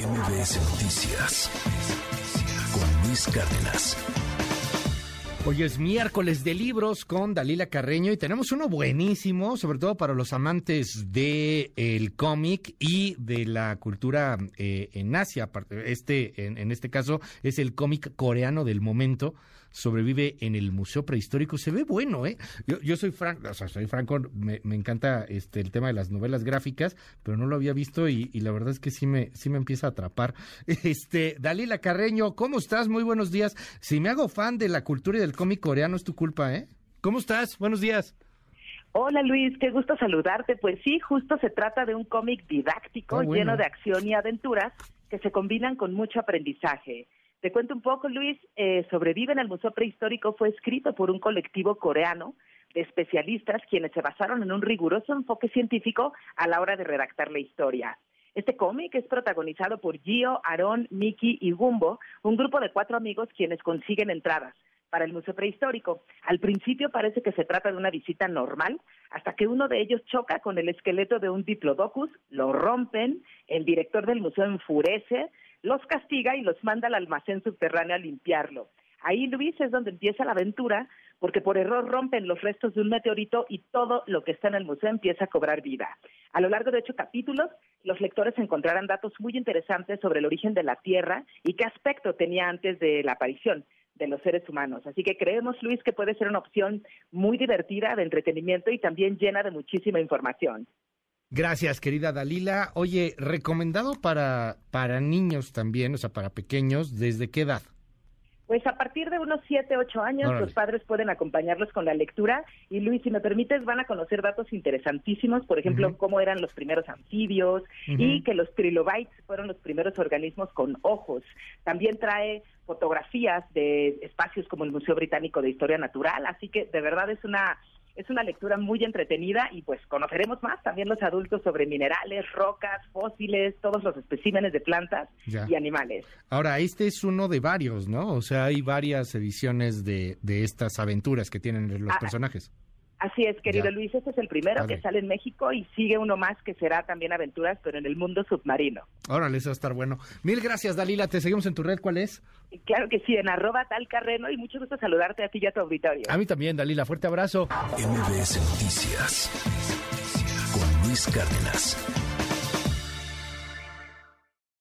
MBS Noticias con Luis Cárdenas. Hoy es miércoles de libros con Dalila Carreño y tenemos uno buenísimo, sobre todo para los amantes del el cómic y de la cultura eh, en Asia. Este, en este caso, es el cómic coreano del momento sobrevive en el Museo Prehistórico. Se ve bueno, ¿eh? Yo, yo soy franco, o sea, soy franco, me, me, encanta este el tema de las novelas gráficas, pero no lo había visto y, y, la verdad es que sí me, sí me empieza a atrapar. Este, Dalila Carreño, ¿cómo estás? Muy buenos días. Si me hago fan de la cultura y del cómic coreano, es tu culpa, ¿eh? ¿Cómo estás? Buenos días. Hola Luis, qué gusto saludarte. Pues sí, justo se trata de un cómic didáctico bueno. lleno de acción y aventuras que se combinan con mucho aprendizaje. Te cuento un poco, Luis. Eh, Sobrevive en el Museo Prehistórico fue escrito por un colectivo coreano de especialistas quienes se basaron en un riguroso enfoque científico a la hora de redactar la historia. Este cómic es protagonizado por Gio, Aaron, Miki y Gumbo, un grupo de cuatro amigos quienes consiguen entradas para el Museo Prehistórico. Al principio parece que se trata de una visita normal, hasta que uno de ellos choca con el esqueleto de un diplodocus, lo rompen, el director del museo enfurece, los castiga y los manda al almacén subterráneo a limpiarlo. Ahí, Luis, es donde empieza la aventura, porque por error rompen los restos de un meteorito y todo lo que está en el museo empieza a cobrar vida. A lo largo de ocho capítulos, los lectores encontrarán datos muy interesantes sobre el origen de la Tierra y qué aspecto tenía antes de la aparición de los seres humanos. Así que creemos, Luis, que puede ser una opción muy divertida de entretenimiento y también llena de muchísima información. Gracias, querida Dalila. Oye, recomendado para, para niños también, o sea, para pequeños, ¿desde qué edad? Pues a partir de unos 7, 8 años Órale. los padres pueden acompañarlos con la lectura y Luis, si me permites, van a conocer datos interesantísimos, por ejemplo, uh -huh. cómo eran los primeros anfibios uh -huh. y que los trilobites fueron los primeros organismos con ojos. También trae fotografías de espacios como el Museo Británico de Historia Natural, así que de verdad es una es una lectura muy entretenida y pues conoceremos más también los adultos sobre minerales, rocas, fósiles, todos los especímenes de plantas ya. y animales. Ahora, este es uno de varios, ¿no? O sea, hay varias ediciones de, de estas aventuras que tienen los ah, personajes. Así es, querido ya. Luis, este es el primero vale. que sale en México y sigue uno más que será también aventuras, pero en el mundo submarino. Órale, eso va a estar bueno. Mil gracias, Dalila. Te seguimos en tu red, ¿cuál es? Claro que sí, en arroba tal carreno y mucho gusto saludarte a ti y a tu auditorio. A mí también, Dalila. Fuerte abrazo. MBS Noticias con Luis Cárdenas.